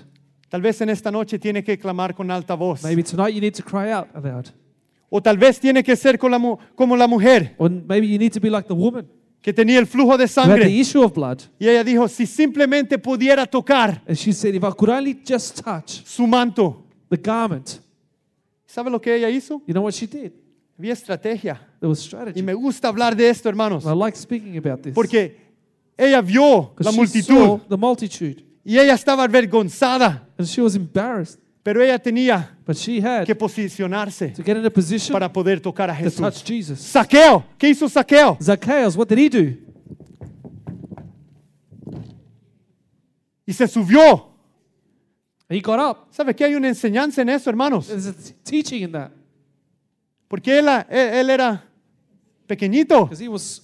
Tal vez en esta noche tiene que clamar con alta voz. Maybe tonight you need to cry out aloud. O tal vez tiene que ser con la como la mujer Or maybe you need to be like the woman que tenía el flujo de had the sangre. issue of blood. Y ella dijo, si simplemente pudiera tocar And she said, if I could only just touch su manto. the garment. ¿Sabe lo que ella hizo? You know what she did? Había estrategia. There was Y strategy. me gusta hablar de esto, hermanos. I like speaking about this. Porque ella vio la multitud saw the multitude. y ella estaba avergonzada. And she was embarrassed. Pero ella tenía But she had que posicionarse to get in a position para poder tocar a to touch Jesús. Jesus. Saqueo, ¿qué hizo Saqueo? Zacchaeus, what did he do? Y se subió. He got up. ¿Sabe que hay una enseñanza en eso, hermanos? There's a t- teaching in that. Porque él, él, él era pequeñito. Because he was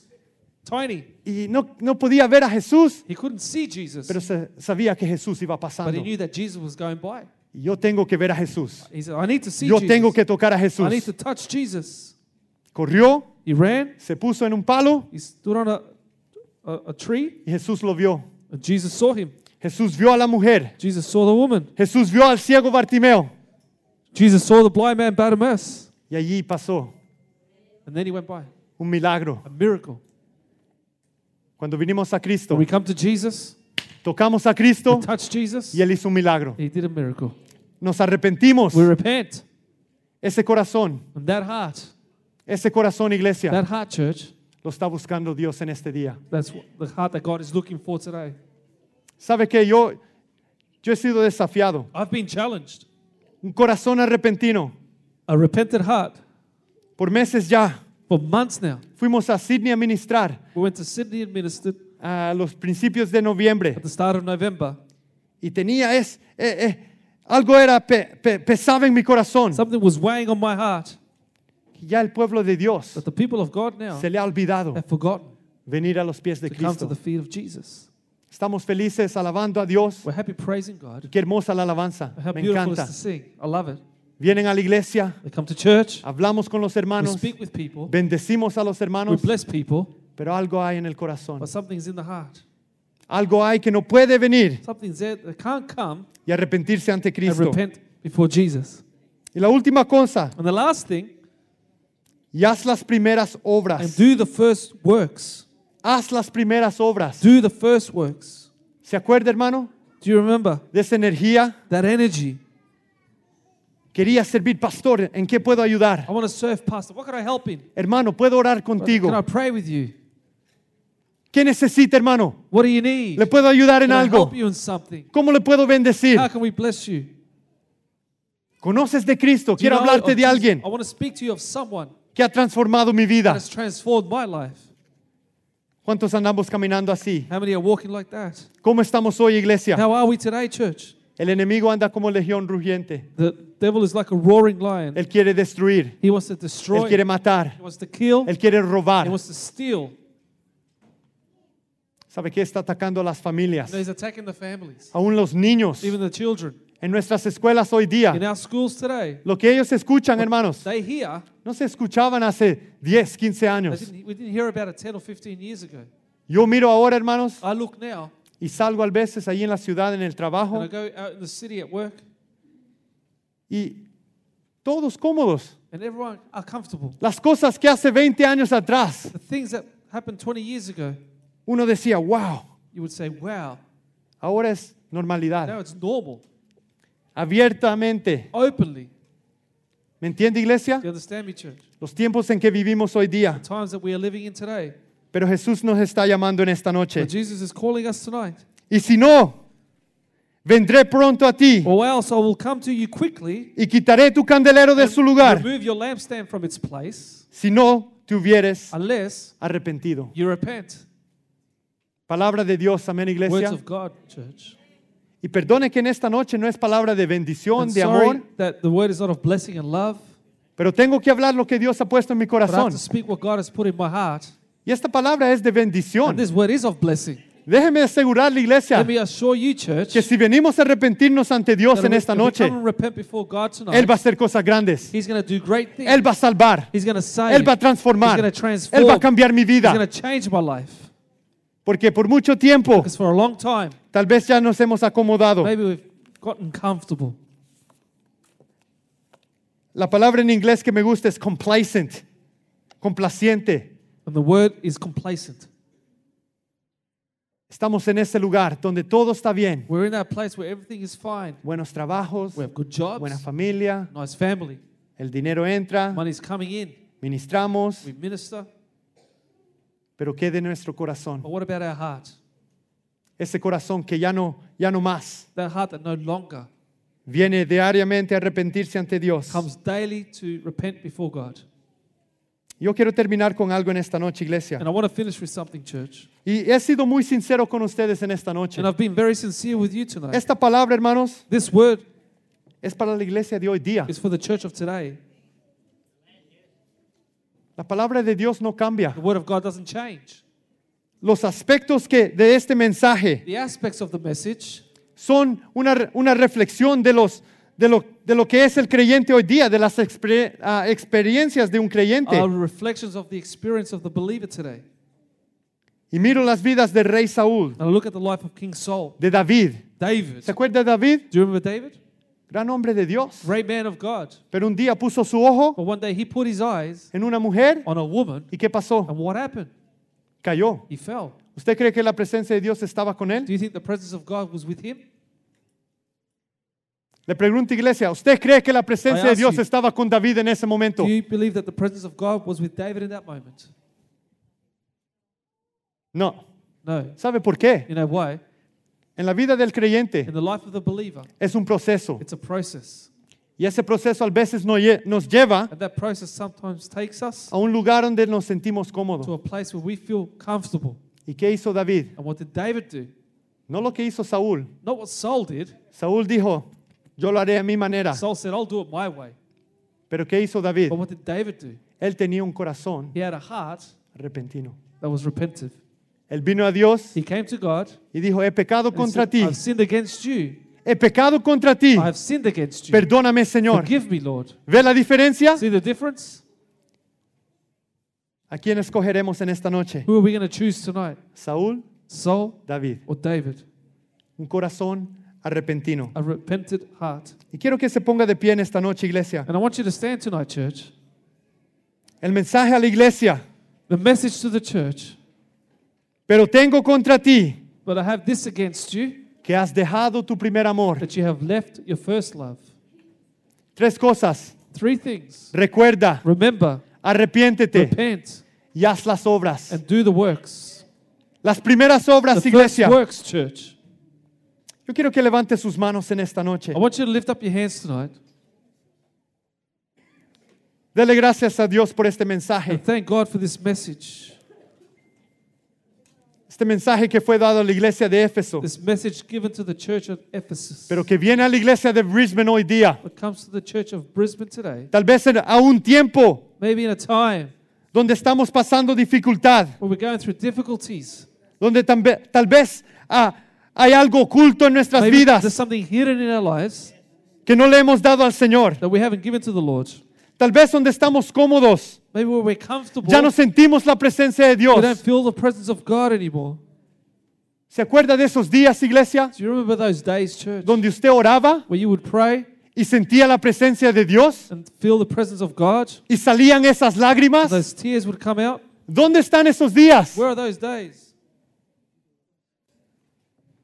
tiny. y no, no podía ver a Jesús, He couldn't see Jesus, pero se- sabía que Jesús iba but pasando. he knew that Jesus was going by. Y yo tengo que ver a Jesús. He said, I need to see Yo Jesus. tengo que tocar a I need Jesús. to touch Jesus. Corrió, He ran, se puso en un palo he stood on a, a, a tree, y Jesús lo vio. and Jesus saw him. Jesús vio a la mujer. Jesus saw the woman. Jesús vio al ciego Bartimeo. Jesus saw the blind man Bartimaeus. Y allí pasó And then he went by. un milagro. A miracle. Cuando vinimos a Cristo, When we come to Jesus, tocamos a Cristo we touch Jesus, y Él hizo un milagro. he did a miracle. Nos arrepentimos. We repent. Ese corazón, And that heart, ese corazón, iglesia, that heart, church, lo está buscando Dios en este día. that's the heart that God is looking for today. ¿Sabe qué? Yo, yo he sido desafiado. I've been challenged. Un corazón arrepentino. A repentant heart. Por meses ya For months now, fuimos a Sydney a ministrar we went to Sydney and ministered a los principios de noviembre at the start of November. y tenía es, eh, eh, algo era pe- pe- pesaba en mi corazón. Something was weighing on my heart ya el pueblo de Dios the people of God now se le ha olvidado have forgotten venir a los pies de to come to the feet of Jesus. Estamos felices alabando a Dios. We're happy praising God. Qué hermosa la alabanza. How Me beautiful encanta. is to sing. I love it. Vienen a la iglesia, They come to church, hablamos con los we hermanos, speak with people, bendecimos a los we hermanos, bless people, pero algo hay en el corazón. but something's in the heart. Algo hay que no puede venir Something's there that can't come y arrepentirse ante and Cristo. repent before Jesus. Y la última cosa, And the last thing, y haz las primeras and obras. do the first works. Haz las primeras obras. Do the first works. ¿Se acuerda, hermano? Do you remember De esa energía. that energy? Quería servir, pastor. ¿En qué puedo ayudar? I want to serve, Pastor. What can I help in? Hermano, puedo orar contigo. Can I pray with you? ¿Qué necesita, hermano? What do you need? ¿Le puedo ayudar en Can I algo? help you in something? ¿Cómo le puedo bendecir? How can we bless you? ¿Conoces de Cristo? Do you Quiero know hablarte de alguien I want to speak to you of someone que ha transformado mi that vida. has transformed my life. ¿Cuántos andamos caminando así? How many are walking like that? ¿Cómo estamos hoy, iglesia? How are we today, church? El enemigo anda como legión rugiente. The devil is like a roaring lion. Él quiere destruir. He wants to Él destroy. quiere matar. He wants to kill. Él quiere He robar. wants to steal. ¿Sabe qué está atacando a las familias? And he's attacking the families, Aún los niños. even the children. En nuestras escuelas hoy In día. our schools today, Lo que ellos escuchan, hermanos, they hear. no se escuchaban hace 10, 15 They años. didn't, we didn't hear about it 10 or 15 years ago. Yo miro ahora, hermanos, I look now y salgo a veces ahí en la ciudad, en el and trabajo, I go out in the city at work, y todos cómodos. and everyone are comfortable. Las cosas que hace 20 años atrás, The things that happened 20 years ago, uno decía, wow, you would say, wow, ahora es now normalidad. it's normal, Abiertamente. openly. ¿Me entiende, iglesia? Do you understand me, church? Los tiempos en que vivimos hoy día. Times that we are living in today. Pero Jesús nos está llamando en esta noche. But Jesus is calling us tonight. Y si no, vendré pronto a ti Or else I will come to you quickly, y quitaré tu candelero de su lugar remove your lampstand from its place, si no te hubieres unless arrepentido. you repent. Palabra de Dios, amén, Words iglesia. of God, church. Y perdone que en esta noche no es palabra de bendición, I'm de sorry amor, that the word is not of blessing and love, pero tengo que hablar lo que Dios ha puesto en mi but I have corazón. to speak what God has put in my heart. Y esta palabra es de bendición. And this word is of blessing. Déjeme asegurarle, iglesia, Let me assure you, church, que si venimos a arrepentirnos ante Dios that en if esta we- noche, come and repent before God tonight, Él va a hacer cosas grandes. He's to do great things. Él va a salvar. He's to save. Él va a transformar. He's to transform. Él va a cambiar mi He's vida. change my life. Porque por mucho tiempo, Because for a long time, tal vez ya nos hemos acomodado. maybe we've gotten comfortable. La palabra en inglés que me gusta es complacent, complaciente. And the word is complacent. Estamos en ese lugar donde todo está bien. We're in that place where everything is fine. Buenos trabajos, We have good jobs, buena familia, nice family, el dinero entra, money's coming in, ministramos, we minister. pero ¿qué de nuestro corazón? But what about our heart? Ese corazón que ya no, ya no más That heart that no longer viene diariamente a arrepentirse ante Dios. comes daily to repent before God. Yo quiero terminar con algo en esta noche, iglesia. And I want to finish with something, church. Y he sido muy sincero con ustedes en esta noche. And I've been very sincere with you tonight. Esta palabra, hermanos, This word es para la iglesia de hoy día. is for the church of today. La palabra de Dios no cambia. The word of God doesn't change. los aspectos que de este mensaje The aspects of the message son una, una reflexión de, los, de, lo, de lo que es el creyente hoy día, de las exper- ah, experiencias de un creyente. are reflections of the experience of the believer today. Y miro las vidas del rey Saúl, And I look at the life of King Saul, de David. David. ¿Se acuerda de David? Do you remember David? Gran hombre de Dios. Great man of God. Pero un día puso su ojo But one day he put his eyes en una mujer on a woman, y ¿qué pasó? and what happened? Cayó. He fell. ¿Usted cree que la presencia de Dios estaba con él? Do you think the presence of God was with him? Le pregunto iglesia, ¿usted cree que la presencia de Dios estaba con David en ese momento? Do you believe that the presence of God was with David in that moment? No. No. ¿Sabe por qué? You know why? En la vida del creyente In the life of the believer, es un proceso. it's a process. Y ese proceso a veces nos lleva And that process sometimes takes us a un lugar donde nos sentimos to cómodos. a place where we feel comfortable. ¿Y qué hizo David? And what did David do? No lo que hizo Saúl. Not what Saul did. Saúl dijo, yo lo haré a mi manera. Saul said, I'll do it my way. Pero ¿qué hizo David? But what did David do? Él tenía un corazón He had a heart repentino. that was repentive. Él vino a Dios He came to God y dijo, he pecado and contra said, ti. I've sinned against you. He pecado contra ti. I have sinned against you. Perdóname, Señor. Forgive me, Lord. ¿Ve la diferencia? See the difference? ¿A quién escogeremos en esta noche? Who are we going to choose tonight? Saúl, Saul David. or David? Un corazón arrepentino. A repentant heart. Y quiero que se ponga de pie en esta noche, iglesia. And I want you to stand tonight, church. El mensaje a la iglesia. The message to the church. Pero tengo contra ti But I have this against you que has dejado tu primer amor. that you have left your first love. Tres cosas. Three things. Recuerda, Remember, arrepiéntete repent, y haz las obras. and do the works. Las primeras The obras, first iglesia. works, church. Yo quiero que levante sus manos en esta noche. I want you to lift up your hands tonight Dele gracias a Dios por este mensaje. and thank God for this message. Este mensaje que fue dado a la iglesia de Éfeso, This message given to the church of Ephesus. pero que viene a la iglesia de Brisbane hoy día. What comes to the church of Brisbane today, Tal vez en- a un tiempo maybe in a time donde estamos pasando dificultad, where we're going through difficulties, donde tambe- tal vez ah, hay algo oculto en nuestras maybe there's vidas something hidden in our lives que no le hemos dado al Señor. that we haven't given to the Lord. Tal vez donde estamos cómodos, Maybe where we're comfortable, ya no sentimos la presencia de we don't Dios. feel the presence of God anymore. ¿Se acuerda de esos días, iglesia, Do you remember those days, church, donde usted oraba where you would pray y sentía la presencia de Dios and feel the presence of God? y salían esas lágrimas? Those tears would come out. ¿Dónde están esos días Where are those days?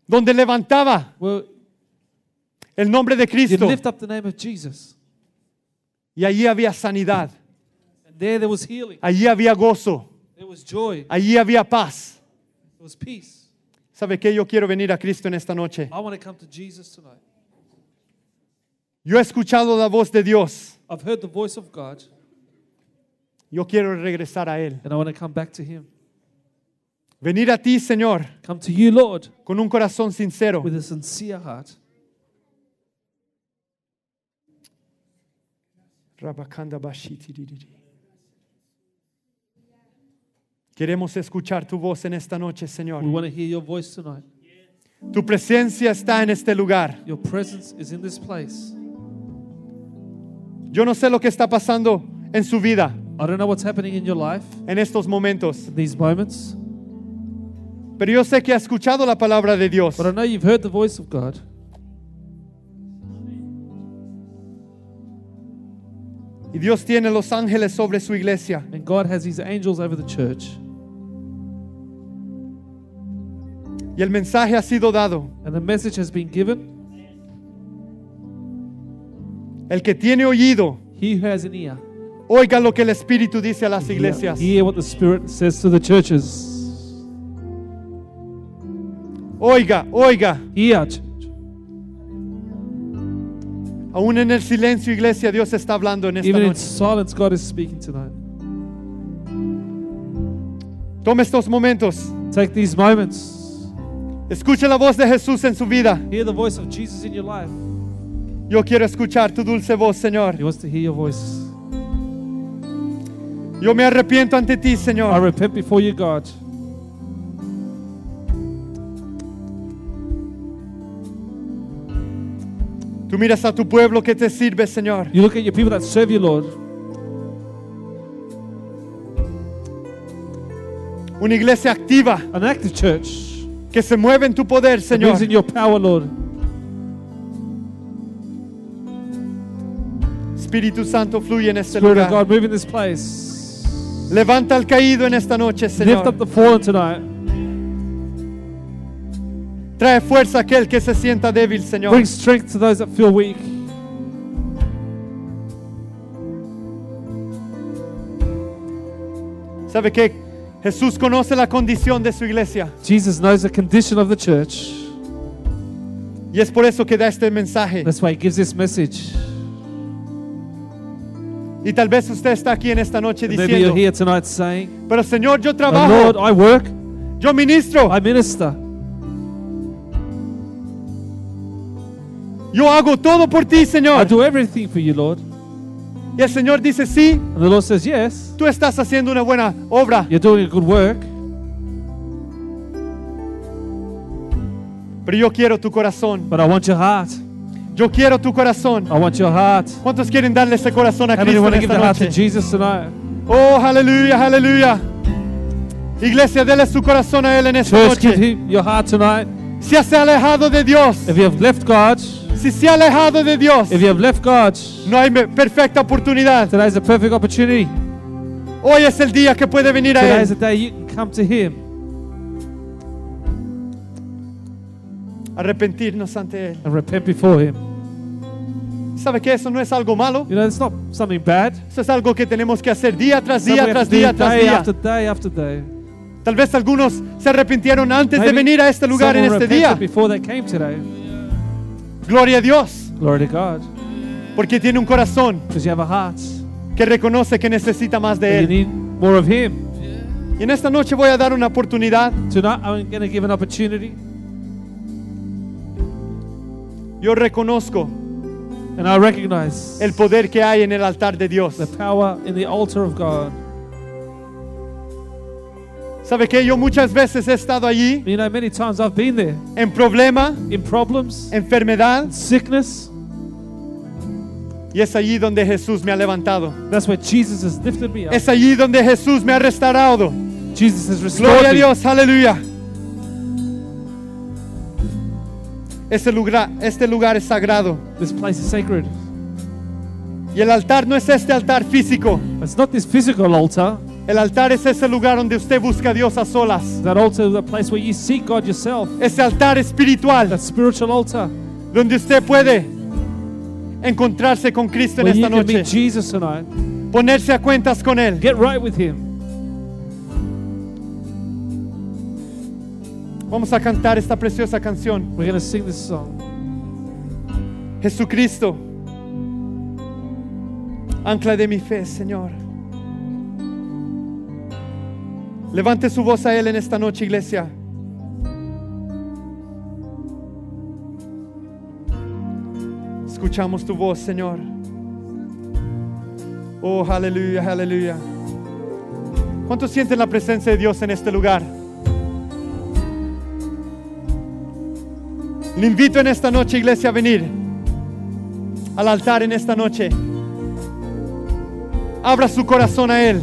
Donde levantaba Well, el nombre de Cristo lift up the name of Jesus. y allí había sanidad, And there there was healing. allí había gozo, There was joy. allí había paz? There was peace. ¿Sabe qué? Yo quiero venir a Cristo en esta noche. I want to come to Jesus tonight. Yo he escuchado la voz de Dios. I've heard the voice of God Yo quiero regresar a Él. and I want to come back to Him. Venir a ti, Señor, Come to you, Lord, con un corazón sincero. with a sincere heart. Queremos escuchar tu voz en esta noche, Señor. We want to hear your voice tonight. Tu presencia está en este lugar. Your presence is in this place. Yo no sé lo que está pasando en su vida I don't know what's happening in your life en estos momentos, in these moments, pero yo sé que ha escuchado la palabra de Dios. but I know you've heard the voice of God. Y Dios tiene los ángeles sobre su iglesia. And God has His angels over the church. Y el mensaje ha sido dado. And the message has been given. El que tiene oído, He who has an ear, oiga lo que el Espíritu dice a las iglesias. hear what the Spirit says to the churches. Oiga, oiga. Church. Aún en el silencio, iglesia, Dios está hablando en esta Even in noche. silence, God is speaking tonight. Tome estos momentos. Take these moments. Escuche la voz de Jesús en su vida. Hear the voice of Jesus in your life. Yo quiero escuchar tu dulce voz, Señor. He wants to hear your voice. Yo me arrepiento ante ti, I Señor. repent before you, God. Tú miras a tu pueblo que te sirve, Señor. You look at your people that serve you, Lord. Una iglesia activa An active church. que se mueve en tu poder, Señor. moves in your power, Lord. Espíritu Santo fluye en este Spirit of lugar. God, move in this place. Levanta al caído en esta noche, Lift Señor. up the fallen tonight. Trae fuerza a aquel que se sienta débil, Señor. Bring strength to those that feel weak. ¿Sabe qué? Jesús conoce la condición de su iglesia Jesus knows the condition of the church. y es por eso que da este mensaje. That's why he gives this message. Y tal vez usted está aquí en esta noche And maybe you're diciendo, here tonight saying, pero Señor, yo "Oh, trabajo, Lord, I work, yo ministro, I minister, yo hago todo por ti, I do everything for you, Lord. Y el Señor dice, sí, And the Lord says, Yes, tú estás haciendo una buena obra, you're doing a good work, pero yo quiero tu corazón. but I want your heart. Yo quiero tu corazón. I want your heart. ¿Cuántos quieren darle ese corazón a How Cristo want en to give esta their heart to noche? Jesus tonight? Oh, aleluya, aleluya. Iglesia, dele su corazón a Él en esta Church, give him your heart tonight. Si se ha alejado de Dios, If you have left God, si se ha alejado de Dios, if you have left God, no hay perfecta oportunidad. today is a perfect opportunity. Hoy es el día que puede venir a Today is the Él. day you can come to Him, Arrepentirnos ante Él. and repent before Him. ¿Sabe que eso no es algo malo? You know, it's not something bad. Eso es algo que tenemos que hacer día tras día, tras día, tras day día. after day after day. Tal vez algunos se arrepintieron antes de Maybe venir a este lugar en este día. before they came today. Gloria a Dios, Glory to God. porque tiene un corazón Because you have a heart. que reconoce que necesita más de you Él. need more of Him. Y en esta noche voy a dar una oportunidad. Tonight, I'm going to give an opportunity. Yo reconozco And I recognize el poder que hay en el altar de Dios. the power in the altar of God. ¿Sabe que yo muchas veces he estado allí You know, many times I've been there en problema, in problems, enfermedad, sickness. y es allí donde Jesús me ha levantado. That's where Jesus has lifted me up. Es allí donde Jesús me ha restaurado. Jesus has restored Gloria a me. Dios, aleluya. Este lugar, este lugar es sagrado. This place is sacred. Y el altar no es este altar físico. It's not this physical altar. El altar es ese lugar donde usted busca a Dios a solas. That altar is the place where you seek God yourself. Ese altar espiritual That spiritual altar donde usted puede encontrarse con Cristo en where you esta can meet noche. Jesus tonight. Ponerse a cuentas con Él. Get right with Him. Vamos a cantar esta preciosa canción. We're going to sing this song. Jesucristo, ancla de mi fe, Señor. Levante su voz a Él en esta noche, iglesia. Escuchamos tu voz, Señor. Oh, aleluya, aleluya. ¿Cuántos sienten la presencia de Dios en este lugar? Le invito en esta noche, iglesia, a venir al altar en esta noche. Abra su corazón a Él.